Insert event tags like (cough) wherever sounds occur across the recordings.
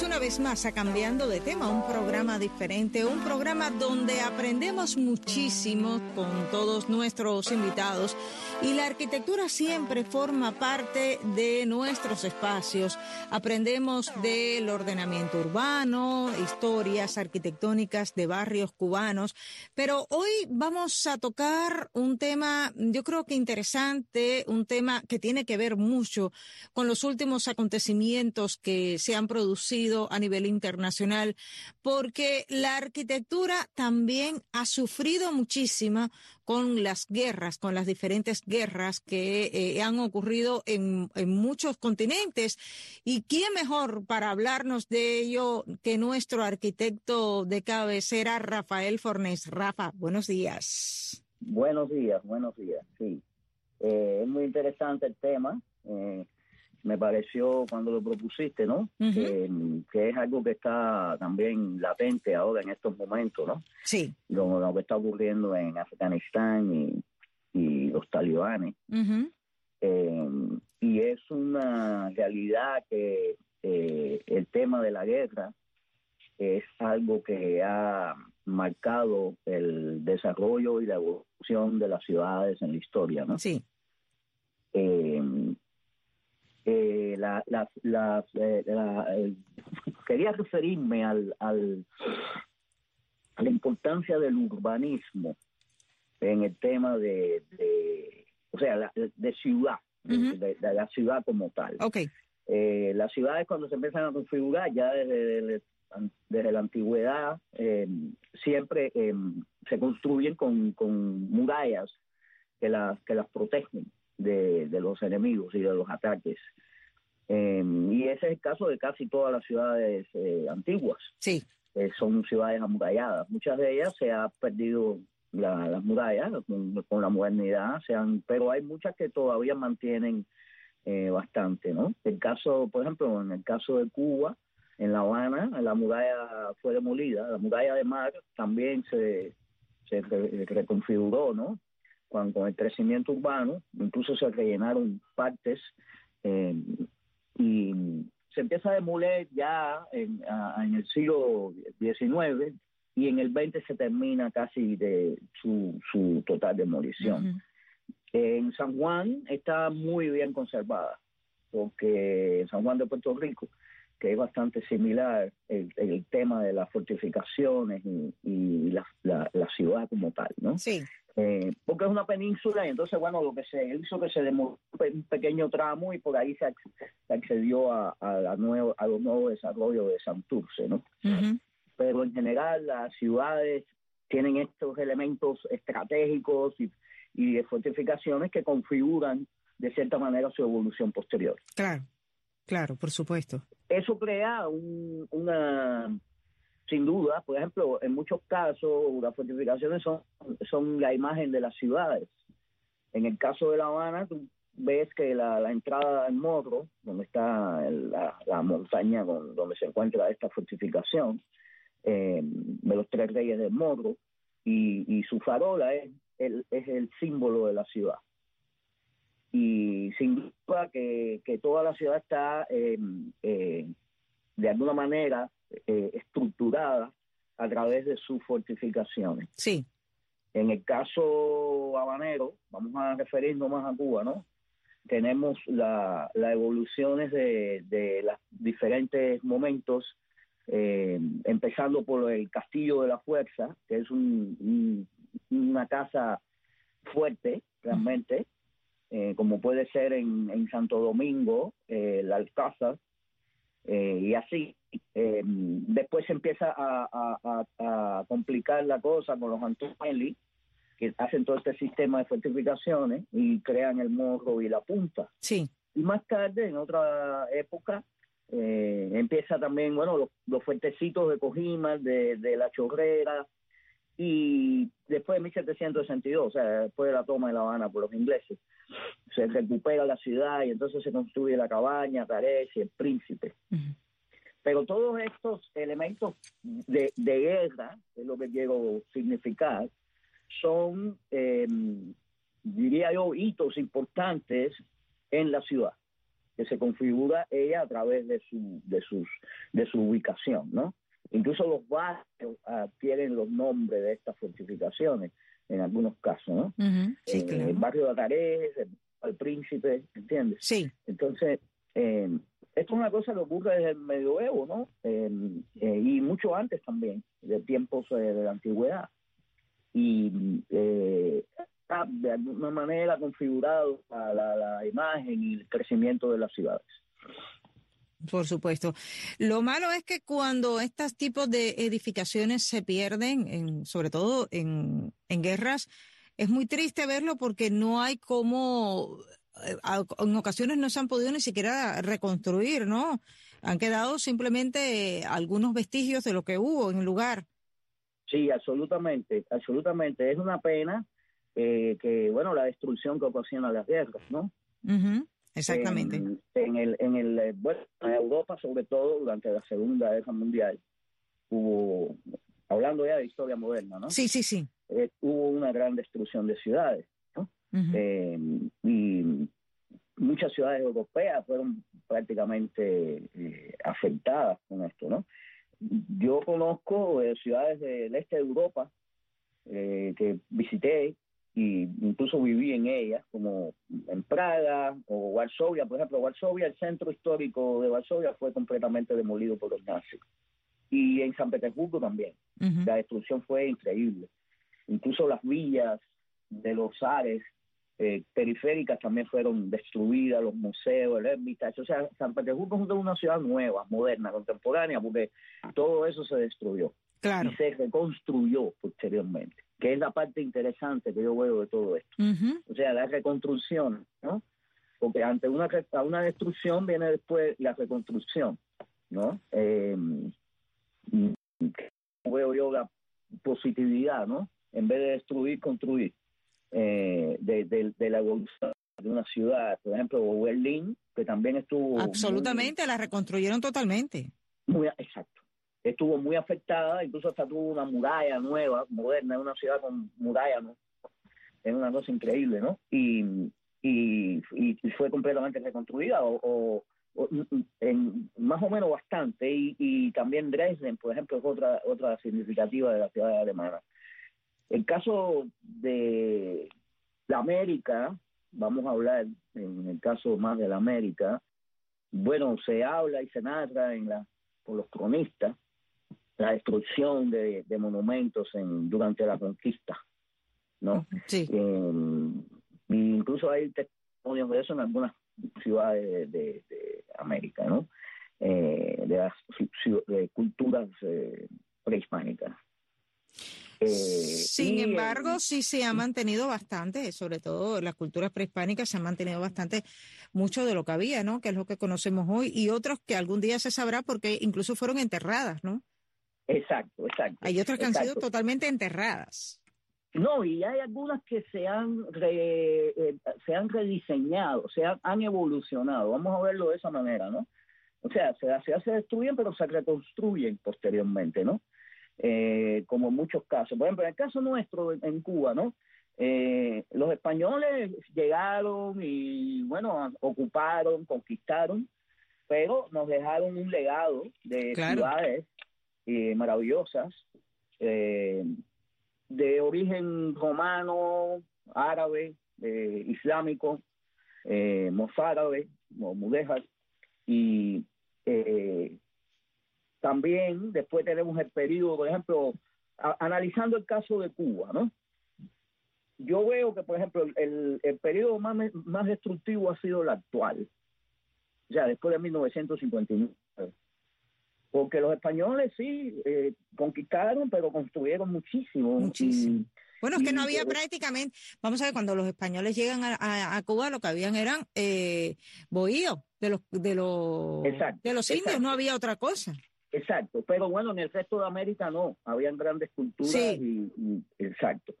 Una vez más a Cambiando de Tema, un programa diferente, un programa donde aprendemos muchísimo con todos nuestros invitados y la arquitectura siempre forma parte de nuestros espacios. Aprendemos del ordenamiento urbano, historias arquitectónicas de barrios cubanos, pero hoy vamos a tocar un tema, yo creo que interesante, un tema que tiene que ver mucho con los últimos acontecimientos que se han producido a nivel internacional, porque la arquitectura también ha sufrido muchísimo con las guerras, con las diferentes guerras que eh, han ocurrido en, muchos continentes. ¿Y quién mejor para hablarnos de ello que nuestro arquitecto de cabecera, Rafael Fornés? Rafa, buenos días. Buenos días, buenos días, sí. Eh, es muy interesante el tema. Eh, me pareció cuando lo propusiste, ¿no? que, es algo que está también latente ahora en estos momentos, ¿no? Sí. Lo, lo que está ocurriendo en Afganistán y, los talibanes. Eh, y es una realidad que eh, el tema de la guerra es algo que ha marcado el desarrollo y la evolución de las ciudades en la historia, ¿no? Sí. Eh, eh, la, eh, quería referirme al, al, a la importancia del urbanismo en el tema de, o sea, de ciudad, de, la ciudad como tal. Okay. Eh, las ciudades cuando se empiezan a configurar ya desde, desde, la antigüedad siempre se construyen con, con murallas que las que las protegen de, los enemigos y de los ataques. Em, y ese es el caso de casi todas las ciudades eh, antiguas. Sí. Eh, son ciudades amuralladas. Muchas de ellas se ha perdido las murallas con, la modernidad, sean, pero hay muchas que todavía mantienen eh, bastante, ¿no? El caso, por ejemplo, en el caso de Cuba, en La Habana, la muralla fue demolida, la muralla de mar también se, se reconfiguró, ¿no? Con, el crecimiento urbano, incluso se rellenaron partes eh, y se empieza a demoler ya en, el siglo XIX y en el 20 se termina casi de su, su total demolición. En San Juan está muy bien conservada, porque San Juan de Puerto Rico, que es bastante similar el, tema de las fortificaciones y, la, la, ciudad como tal, ¿no? Sí. Eh, porque es una península y entonces, bueno, lo que se hizo que se demoró un pequeño tramo y por ahí se, accedió a, a, nuevo, a los nuevos desarrollos de Santurce, ¿no? Pero en general las ciudades tienen estos elementos estratégicos y, y de fortificaciones que configuran de cierta manera su evolución posterior. Claro, claro, por supuesto. Eso crea un, una sin duda, por ejemplo, en muchos casos las fortificaciones son, la imagen de las ciudades. En el caso de La Habana, tú ves que la, entrada al Morro, donde está la, montaña donde se encuentra esta fortificación, eh, de los tres reyes del Morro, y, su farola es el, es el símbolo de la ciudad. Y sin duda que, toda la ciudad está eh, eh, de alguna manera eh, estructurada a través de sus fortificaciones. Sí. En el caso habanero, vamos a referirnos más a Cuba, ¿no? Tenemos las evoluciones de, de los diferentes momentos, eh, empezando por el Castillo de la Fuerza, que es una casa fuerte, realmente, eh, como puede ser en, Santo Domingo, la Alcázar, y así eh, después se empieza a, complicar la cosa con los Antonelli, que hacen todo este sistema de fortificaciones y crean el morro y la punta. Sí. Y más tarde, en otra época, eh, empieza también, bueno, los, fuertecitos de Cojima, de, la Chorrera, y después de 1762, o sea, después de la toma de La Habana por los ingleses, se recupera la ciudad y entonces se construye la cabaña, Tarés y el príncipe. Pero todos estos elementos de, guerra, es lo que quiero significar, son, em, diría yo, hitos importantes en la ciudad, que se configura ella a través de su, de sus, de su ubicación, ¿no? Incluso los barrios adquieren los nombres de estas fortificaciones, en algunos casos, ¿no? sí, eh, El barrio de Atarés, el, Príncipe, ¿entiendes? Sí. Entonces, eh, esto es una cosa que ocurre desde el medioevo, ¿no? Eh, y mucho antes también, de tiempos de la antigüedad. Y está de alguna manera configurado a la, la imagen y el crecimiento de las ciudades. Por supuesto. Lo malo es que cuando estos tipos de edificaciones se pierden, en, sobre todo en, en guerras, es muy triste verlo porque no hay como, eh, en ocasiones no se han podido ni siquiera reconstruir, ¿no? Han quedado simplemente algunos vestigios de lo que hubo en el lugar. Sí, absolutamente, absolutamente. Es una pena eh, que, bueno, la destrucción que ocasiona las guerras, ¿no? Exactamente. En, el, en, el, eh, bueno, en Europa, sobre todo durante la Segunda Guerra Mundial, hubo, hablando ya de historia moderna, ¿no? Sí, sí, sí. Eh, hubo una gran destrucción de ciudades, ¿no? Eh, y muchas ciudades europeas fueron prácticamente afectadas con esto, ¿no? Yo conozco ciudades del este de Europa que visité y incluso viví en ellas, como en Praga o Varsovia, por ejemplo, Varsovia, el centro histórico de Varsovia fue completamente demolido por los nazis. Y en San Petersburgo también. La destrucción fue increíble. Incluso las villas de los Ares eh, periféricas también fueron destruidas, los museos, el Hermitage. O sea, San Petersburgo es una ciudad nueva, moderna, contemporánea, porque todo eso se destruyó. Y se reconstruyó posteriormente que es la parte interesante que yo veo de todo esto. O sea, la reconstrucción, ¿no? Porque ante una, una destrucción viene después la reconstrucción, ¿no? Eh, veo yo la positividad, ¿no? En vez de destruir, construir. Eh, de, la evolución de una ciudad, por ejemplo, Berlín, que también estuvo... Absolutamente, la reconstruyeron totalmente. Muy, exacto estuvo muy afectada, incluso hasta tuvo una muralla nueva, moderna, una ciudad con muralla, ¿no? Es una cosa increíble, ¿no? Y, y, fue completamente reconstruida, o, en, más o menos bastante, y, y, también Dresden, por ejemplo, es otra, otra significativa de la ciudad alemana. El caso de la América, vamos a hablar en el caso más de la América, bueno, se habla y se narra en la, por los cronistas la destrucción de, monumentos en, durante la conquista, ¿no? Sí. Eh, incluso hay testimonios de eso en algunas ciudades de, América, ¿no? Eh, de las culturas eh, prehispánicas. Sin embargo, sí se ha mantenido bastante, sobre todo las culturas prehispánicas se han mantenido bastante mucho de lo que había, ¿no? Que es lo que conocemos hoy y otros que algún día se sabrá porque incluso fueron enterradas, ¿no? Exacto, exacto. Hay otras que han sido totalmente enterradas. No, y hay algunas que se han, eh, se han rediseñado, se han, evolucionado. Vamos a verlo de esa manera, ¿no? O sea, se, se, destruyen, pero se reconstruyen posteriormente, ¿no? Eh, como en muchos casos. Por ejemplo, en el caso nuestro en Cuba, ¿no? Eh, los españoles llegaron y, bueno, ocuparon, conquistaron, pero nos dejaron un legado de ciudades eh, maravillosas, eh, de origen romano, árabe, eh, islámico, eh, mozárabe, mudéjar, y también después tenemos el periodo, por ejemplo, analizando el caso de Cuba, ¿no? Yo veo que, por ejemplo, el, el periodo más, más destructivo ha sido el actual, o sea, después de 1959 porque los españoles sí eh, conquistaron, pero construyeron muchísimo. Muchísimo. bueno, es que no había prácticamente, vamos a ver, cuando los españoles llegan a, Cuba, lo que habían eran eh, bohíos de los de los de los indios, no había otra cosa. exacto. Pero bueno, en el resto de América no, habían grandes culturas y, exacto.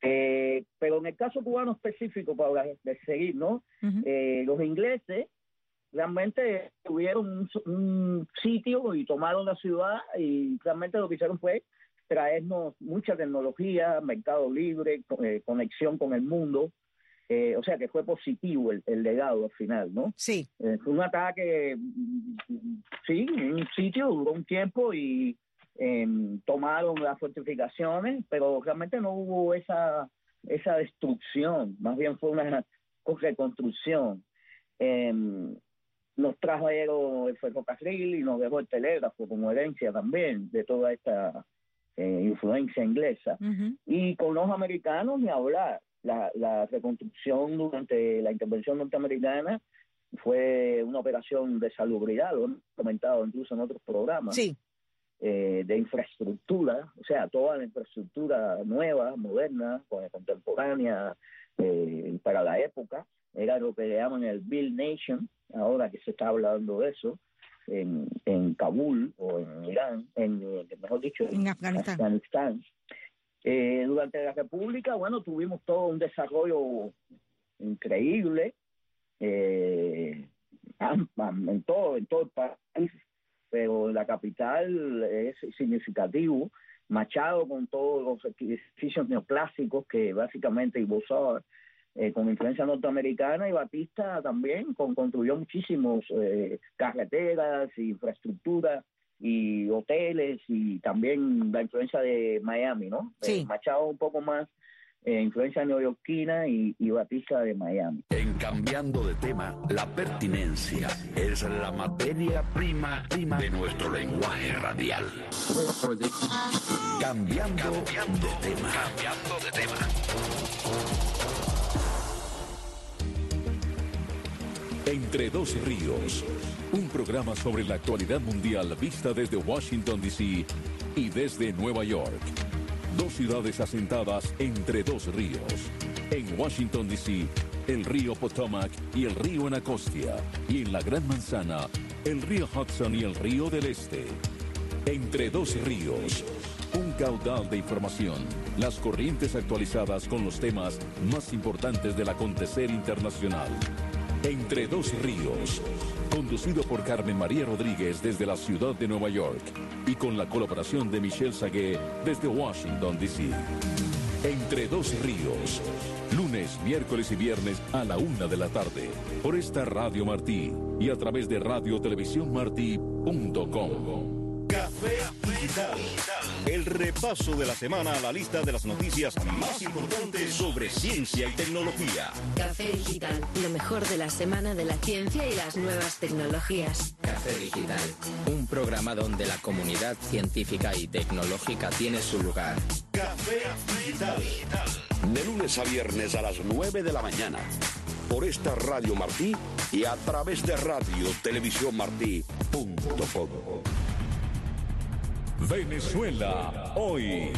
Eh, pero en el caso cubano específico, para seguir, ¿no? Eh, los ingleses realmente tuvieron un, sitio y tomaron la ciudad y realmente lo que hicieron fue traernos mucha tecnología, mercado libre, eh, conexión con el mundo. Eh, o sea que fue positivo el, legado al final, ¿no? Sí. Eh, fue un ataque, sí, en un sitio, duró un tiempo y em, tomaron las fortificaciones, pero realmente no hubo esa, esa destrucción, más bien fue una (laughs) reconstrucción. Em, nos trajeron el ferrocarril y nos dejó el telégrafo como herencia también de toda esta eh, influencia inglesa. Y con los americanos ni hablar. La, la reconstrucción durante la intervención norteamericana fue una operación de salubridad, lo hemos comentado incluso en otros programas. Sí. Eh, de infraestructura, o sea, toda la infraestructura nueva, moderna, contemporánea eh, para la época, era lo que llaman el Bill Nation, ahora que se está hablando de eso, en, en Kabul o en Irán, en, mejor dicho, en, Afganistán. Eh, durante la República, bueno, tuvimos todo un desarrollo increíble eh, en todo, en todo el país, pero la capital es significativo. Machado con todos los edificios neoclásicos que básicamente Ibozar eh, con influencia norteamericana y Batista también con, construyó muchísimos eh, carreteras, infraestructura y hoteles y también la influencia de Miami, ¿no? Sí. Machado un poco más eh, influencia neoyorquina y, y Batista de Miami. En cambiando de tema, la pertinencia es la materia prima, prima de nuestro lenguaje radial. Cambiando, cambiando de tema. Cambiando de tema. Entre dos ríos, un programa sobre la actualidad mundial vista desde Washington, D.C. y desde Nueva York. Dos ciudades asentadas entre dos ríos. En Washington, D.C., el río Potomac y el río Anacostia. Y en la Gran Manzana, el río Hudson y el río del Este. Entre dos ríos, un caudal de información, las corrientes actualizadas con los temas más importantes del acontecer internacional. Entre dos ríos, conducido por Carmen María Rodríguez desde la ciudad de Nueva York y con la colaboración de Michelle Sagué desde Washington, D.C. Entre dos ríos, lunes, miércoles y viernes a la una de la tarde, por esta Radio Martí y a través de radiotelevisiónmartí.com. Café Digital. El repaso de la semana a la lista de las noticias más importantes sobre ciencia y tecnología. Café Digital, lo mejor de la semana de la ciencia y las nuevas tecnologías. Café Digital, un programa donde la comunidad científica y tecnológica tiene su lugar. Café Digital. De lunes a viernes a las 9 de la mañana. Por esta Radio Martí y a través de radio televisión martí.com. Venezuela hoy.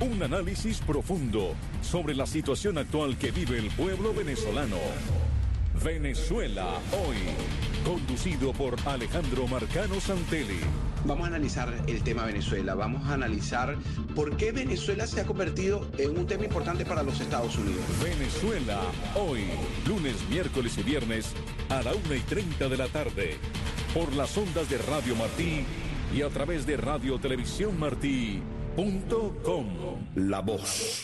Un análisis profundo sobre la situación actual que vive el pueblo venezolano. Venezuela hoy. Conducido por Alejandro Marcano Santelli. Vamos a analizar el tema Venezuela. Vamos a analizar por qué Venezuela se ha convertido en un tema importante para los Estados Unidos. Venezuela hoy. Lunes, miércoles y viernes a la una y 30 de la tarde. Por las ondas de Radio Martí y a través de Radio Televisión Martí.com. La voz.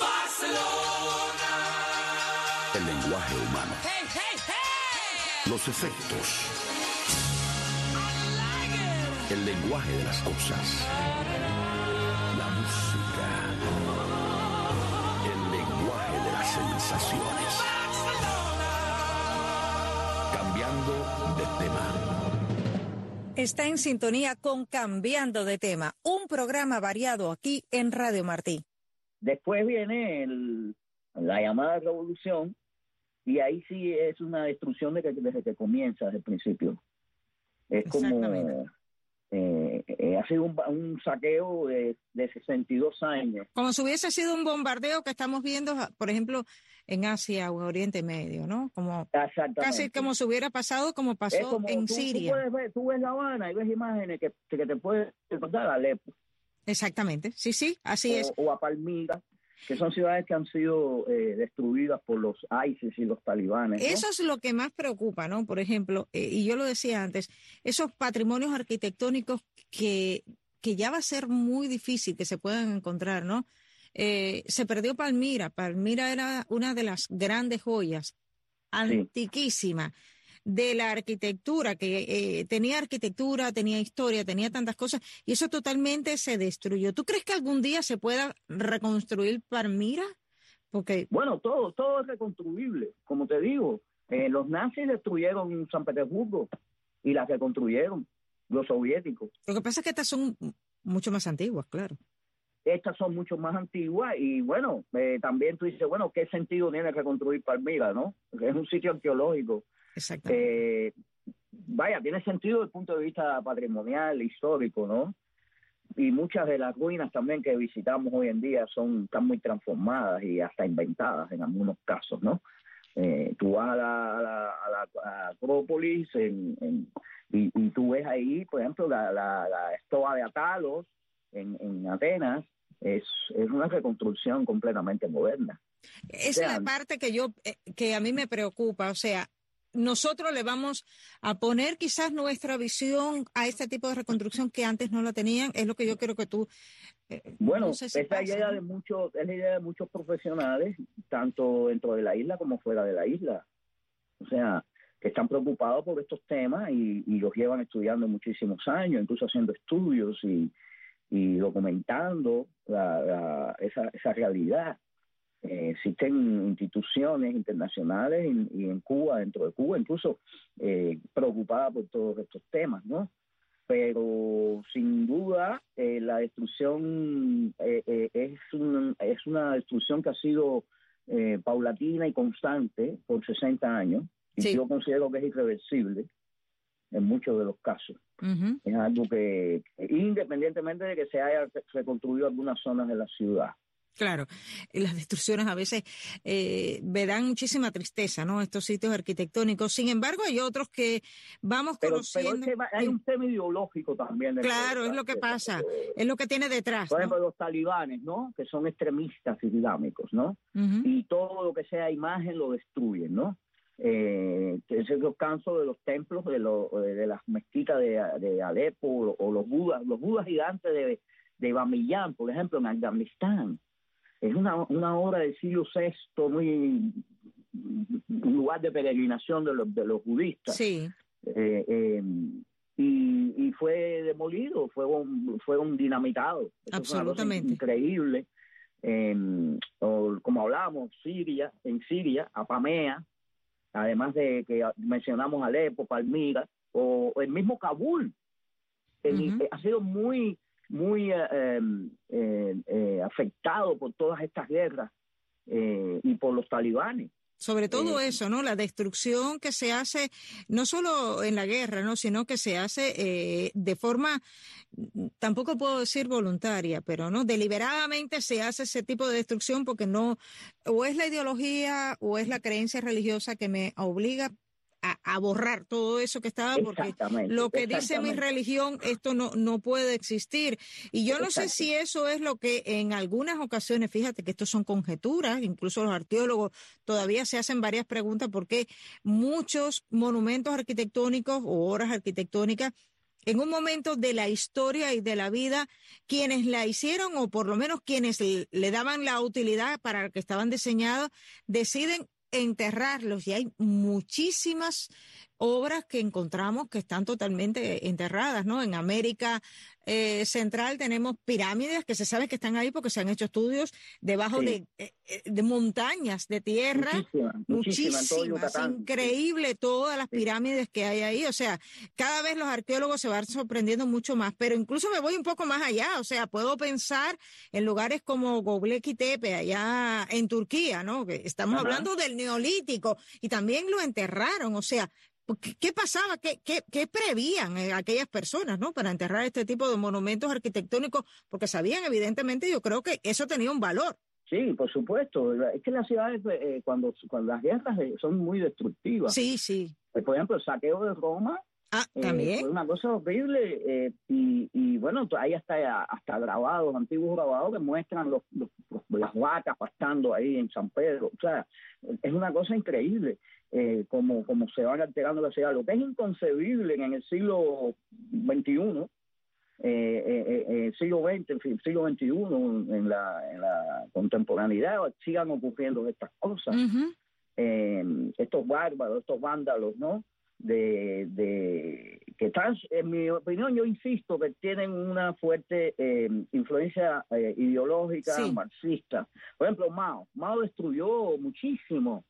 El lenguaje humano. Los efectos. El lenguaje de las cosas. La música. El lenguaje de las sensaciones. Cambiando de tema. Está en sintonía con Cambiando de tema, un programa variado aquí en Radio Martí. Después viene el, la llamada revolución y ahí sí es una destrucción de que, desde que comienza, desde el principio. Es como Eh, eh, ha sido un, saqueo de, de 62 años. Como si hubiese sido un bombardeo que estamos viendo, por ejemplo, en Asia o en Oriente Medio, ¿no? Como casi como si hubiera pasado como pasó en Siria. Tú, ver, tú, ves La Habana y ves imágenes que, que te pueden recordar a Alepo. Exactamente, sí, sí, así es. O a Palmira, que son ciudades que han sido eh, destruidas por los ISIS y los talibanes. Eso es lo que más preocupa, ¿no? Por ejemplo, eh, y yo lo decía antes, esos patrimonios arquitectónicos que, que ya va a ser muy difícil que se puedan encontrar, ¿no? Eh, se perdió Palmira. Palmira era una de las grandes joyas, antiquísima, de la arquitectura, que eh, tenía arquitectura, tenía historia, tenía tantas cosas, y eso totalmente se destruyó. ¿Tú crees que algún día se pueda reconstruir Palmira? Porque... Bueno, todo, todo es reconstruible, como te digo. Eh, los nazis destruyeron San Petersburgo y las reconstruyeron los soviéticos. Lo que pasa es que estas son mucho más antiguas, claro. Estas son mucho más antiguas y bueno, eh, también tú dices, bueno, ¿qué sentido tiene reconstruir Palmira, no? Es un sitio arqueológico. Exactamente. Eh, vaya, tiene sentido desde el punto de vista patrimonial, histórico, ¿no? Y muchas de las ruinas también que visitamos hoy en día son están muy transformadas y hasta inventadas en algunos casos, ¿no? Eh, tú vas a la, Acrópolis y, y, tú ves ahí, por ejemplo, la, la, estoa de Atalos en, en Atenas, es, es una reconstrucción completamente moderna. Esa es la parte que yo, eh, que a mí me preocupa, o sea, nosotros le vamos a poner quizás nuestra visión a este tipo de reconstrucción que antes no la tenían, es lo que yo quiero que tú... Eh, bueno, esa idea de muchos, es la idea de muchos profesionales, tanto dentro de la isla como fuera de la isla. O sea, que están preocupados por estos temas y, los llevan estudiando muchísimos años, incluso haciendo estudios y, y documentando la, esa, esa realidad. Eh, existen instituciones internacionales y, en Cuba, dentro de Cuba, incluso eh, preocupadas por todos estos temas, ¿no? Pero sin duda eh, la destrucción eh, es, es una destrucción que ha sido paulatina y constante por 60 años y yo considero que es irreversible en muchos de los casos. Es algo que, independientemente de que se haya reconstruido algunas zonas de la ciudad. Claro, las destrucciones a veces eh, me dan muchísima tristeza, ¿no? Estos sitios arquitectónicos. Sin embargo, hay otros que vamos conociendo. Pero hay un tema ideológico también. Claro, es lo que pasa, es lo que tiene detrás. Por ejemplo, los talibanes, ¿no? Que son extremistas islámicos, ¿no? Y todo lo que sea imagen lo destruyen, ¿no? eh, es el descanso de los templos de, de las mezquitas de, de Alepo o, los budas, los budas gigantes de, de Bamillán, por ejemplo, en Afganistán. Es una, una obra del siglo VI, muy un lugar de peregrinación de los, de los budistas. Sí. Eh, eh, y, y, fue demolido, fue un, fue un dinamitado. Absolutamente. increíble. como hablábamos, Siria, en Siria, Apamea, además de que mencionamos Alepo, Palmira, o el mismo Kabul, eh, ha sido muy, muy eh, em, eh, afectado por todas estas guerras y por los talibanes. Sobre todo eh, eso, ¿no? La destrucción que se hace, no solo en la guerra, ¿no? Sino que se hace eh, de forma, tampoco puedo decir voluntaria, pero no, deliberadamente se hace ese tipo de destrucción porque no, o es la ideología o es la creencia religiosa que me obliga a, borrar todo eso que estaba, porque lo que dice mi religión, esto no, no puede existir. Y yo no sé si eso es lo que en algunas ocasiones, fíjate que esto son conjeturas, incluso los arqueólogos todavía se hacen varias preguntas porque muchos monumentos arquitectónicos o obras arquitectónicas en un momento de la historia y de la vida, quienes la hicieron o por lo menos quienes le daban la utilidad para que estaban diseñados, deciden enterrarlos y hay muchísimas obras que encontramos que están totalmente enterradas, ¿no? En América eh, Central tenemos pirámides que se sabe que están ahí porque se han hecho estudios debajo de, eh, eh, de, montañas de tierra, muchísimas, increíble todas las pirámides que hay ahí, o sea, cada vez los arqueólogos se van sorprendiendo mucho más, pero incluso me voy un poco más allá, o sea, puedo pensar en lugares como Göbekli Tepe allá en Turquía, ¿no? Que estamos hablando del neolítico y también lo enterraron, o sea, ¿Qué pasaba? ¿Qué, qué, qué prevían eh, aquellas personas, no? Para enterrar este tipo de monumentos arquitectónicos, porque sabían, evidentemente, yo creo que eso tenía un valor. Sí, por supuesto. Es que las ciudades, eh, cuando, cuando las guerras eh, son muy destructivas. Sí, sí. por ejemplo, el saqueo de Roma. Ah, también. fue una cosa horrible. y, y bueno, hay hasta, hasta grabados, antiguos grabados que muestran los, las vacas pastando ahí en San Pedro. O sea, es una cosa increíble eh, como, como se van alterando la ciudad. Lo que es inconcebible en el siglo XXI, eh, eh, eh, siglo XX, en fin, siglo XXI, en la, en la contemporaneidad, sigan ocurriendo estas cosas. estos bárbaros, estos vándalos, ¿no? De, de que están, en mi opinión, yo insisto que tienen una fuerte influencia ideológica marxista. Por ejemplo, Mao. Mao destruyó muchísimo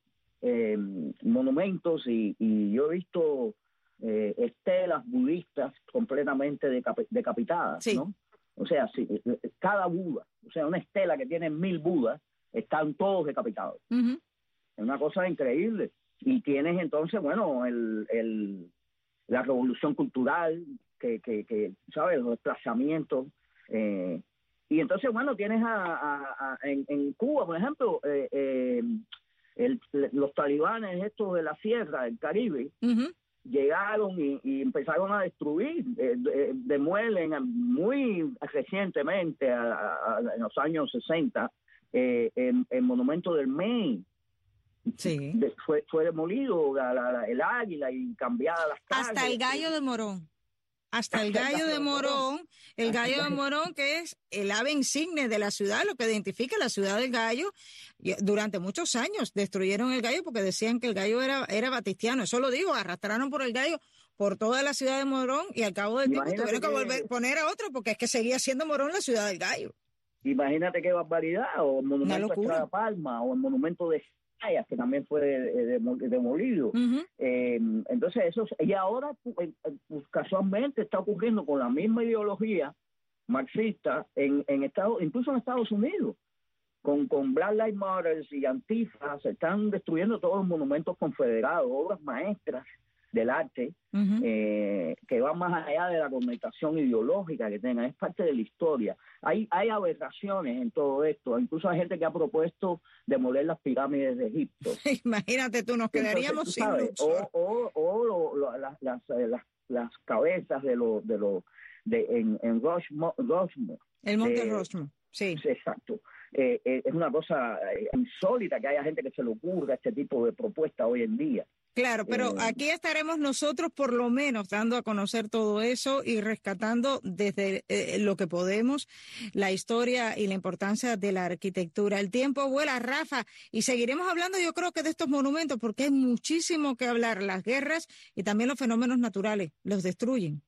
eh, monumentos y, yo he visto eh, estelas budistas completamente decapitadas, ¿no? O sea, si, eh, cada Buda, o sea, una estela que tiene mil Budas, están todos decapitados. Es una cosa increíble. Y tienes entonces, bueno, el, el, la revolución cultural, que, que, ¿sabes? Los desplazamientos. y entonces, bueno, tienes a, en, en, Cuba, por ejemplo, eh, los talibanes estos de la sierra, del Caribe, llegaron y, empezaron a destruir, eh, demuelen muy recientemente, en los años 60, eh, el, monumento del Maine. Sí. fue, fue demolido el águila y cambiada las calles. Hasta el gallo de Morón (laughs) hasta el gallo de Morón, el gallo de Morón que es el ave insigne de la ciudad, lo que identifica la ciudad del gallo. Durante muchos años destruyeron el gallo porque decían que el gallo era, era batistiano. Eso lo digo, arrastraron por el gallo por toda la ciudad de Morón y al cabo del tiempo tuvieron que, volver poner a otro porque es que seguía siendo Morón la ciudad del gallo. Imagínate qué barbaridad, o el monumento de Palma, o el monumento de que también fue demolido. Eh, entonces, eso, y ahora pues, casualmente está ocurriendo con la misma ideología marxista en, en Estados, incluso en Estados Unidos. Con, con Black Lives Matter y Antifa se están destruyendo todos los monumentos confederados, obras maestras del arte, eh, que va más allá de la connotación ideológica que tenga, es parte de la historia. Hay, hay aberraciones en todo esto, incluso hay gente que ha propuesto demoler las pirámides de Egipto. (laughs) Imagínate tú, nos quedaríamos sin O, o, las, las, las, cabezas de los, de los, de, en, en Rushmore, El monte Rushmore, sí. Exacto. Eh, eh, es una cosa insólita que haya gente que se le ocurra este tipo de propuesta hoy en día. Claro, pero eh, aquí estaremos nosotros por lo menos dando a conocer todo eso y rescatando desde eh, lo que podemos la historia y la importancia de la arquitectura. El tiempo vuela, Rafa, y seguiremos hablando yo creo que de estos monumentos porque hay muchísimo que hablar. Las guerras y también los fenómenos naturales los destruyen.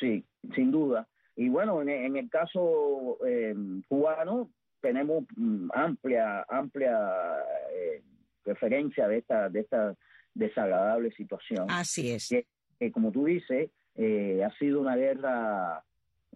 Sí, sin duda. Y bueno, en, el caso eh, cubano tenemos mm, amplia, amplia referencia de esta, de esta desagradable situación. Así es. Que, como tú dices, eh, ha sido una guerra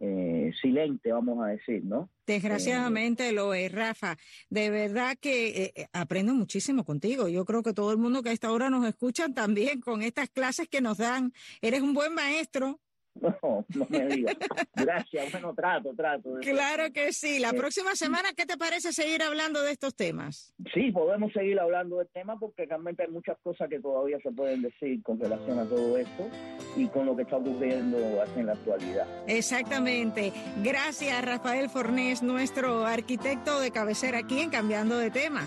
eh, silente, vamos a decir, ¿no? Desgraciadamente lo es, Rafa. De verdad que eh, aprendo muchísimo contigo. Yo creo que todo el mundo que a esta hora nos escucha también con estas clases que nos dan. Eres un buen maestro. (laughs) No, no me digas. Gracias, bueno, trato, trato. Claro que sí. La próxima semana, ¿qué te parece seguir hablando de estos temas? Sí, podemos seguir hablando del tema porque realmente hay muchas cosas que todavía se pueden decir con relación a todo esto y con lo que está ocurriendo en la actualidad. Exactamente. Gracias, Rafael Fornés, nuestro arquitecto de cabecera aquí en Cambiando de Tema.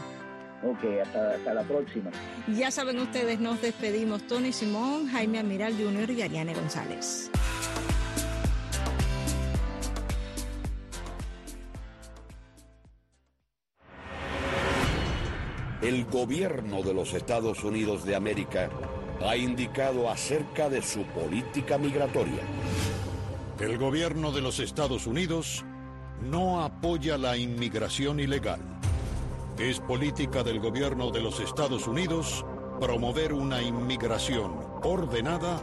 Ok, hasta, hasta la próxima. Ya saben ustedes, nos despedimos. Tony Simón, Jaime Amiral Jr. y Ariane González. El gobierno de los Estados Unidos de América ha indicado acerca de su política migratoria. El gobierno de los Estados Unidos no apoya la inmigración ilegal. Es política del gobierno de los Estados Unidos promover una inmigración ordenada